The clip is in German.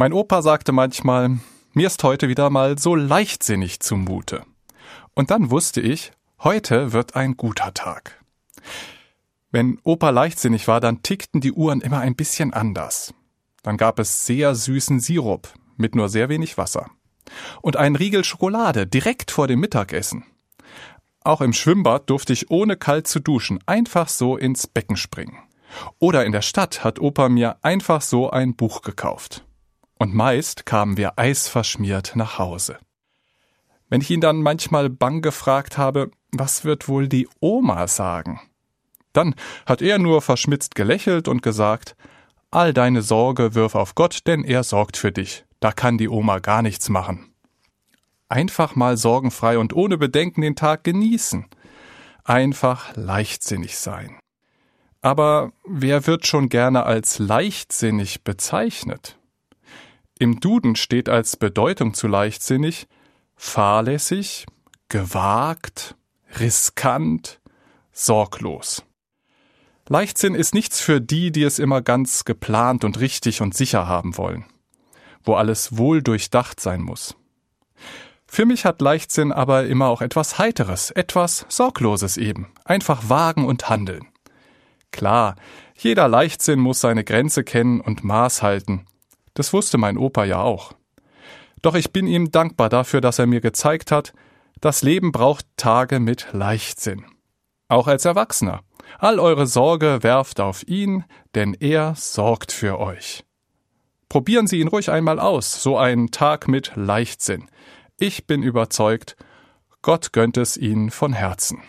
Mein Opa sagte manchmal, mir ist heute wieder mal so leichtsinnig zumute. Und dann wusste ich, heute wird ein guter Tag. Wenn Opa leichtsinnig war, dann tickten die Uhren immer ein bisschen anders. Dann gab es sehr süßen Sirup mit nur sehr wenig Wasser. Und einen Riegel Schokolade direkt vor dem Mittagessen. Auch im Schwimmbad durfte ich ohne kalt zu duschen einfach so ins Becken springen. Oder in der Stadt hat Opa mir einfach so ein Buch gekauft und meist kamen wir eisverschmiert nach Hause. Wenn ich ihn dann manchmal bang gefragt habe, was wird wohl die Oma sagen? Dann hat er nur verschmitzt gelächelt und gesagt, all deine Sorge wirf auf Gott, denn er sorgt für dich. Da kann die Oma gar nichts machen. Einfach mal sorgenfrei und ohne Bedenken den Tag genießen. Einfach leichtsinnig sein. Aber wer wird schon gerne als leichtsinnig bezeichnet? Im Duden steht als Bedeutung zu leichtsinnig fahrlässig, gewagt, riskant, sorglos. Leichtsinn ist nichts für die, die es immer ganz geplant und richtig und sicher haben wollen, wo alles wohl durchdacht sein muss. Für mich hat Leichtsinn aber immer auch etwas Heiteres, etwas Sorgloses eben, einfach wagen und handeln. Klar, jeder Leichtsinn muss seine Grenze kennen und Maß halten, das wusste mein Opa ja auch. Doch ich bin ihm dankbar dafür, dass er mir gezeigt hat, das Leben braucht Tage mit Leichtsinn. Auch als Erwachsener. All eure Sorge werft auf ihn, denn er sorgt für euch. Probieren Sie ihn ruhig einmal aus, so einen Tag mit Leichtsinn. Ich bin überzeugt, Gott gönnt es Ihnen von Herzen.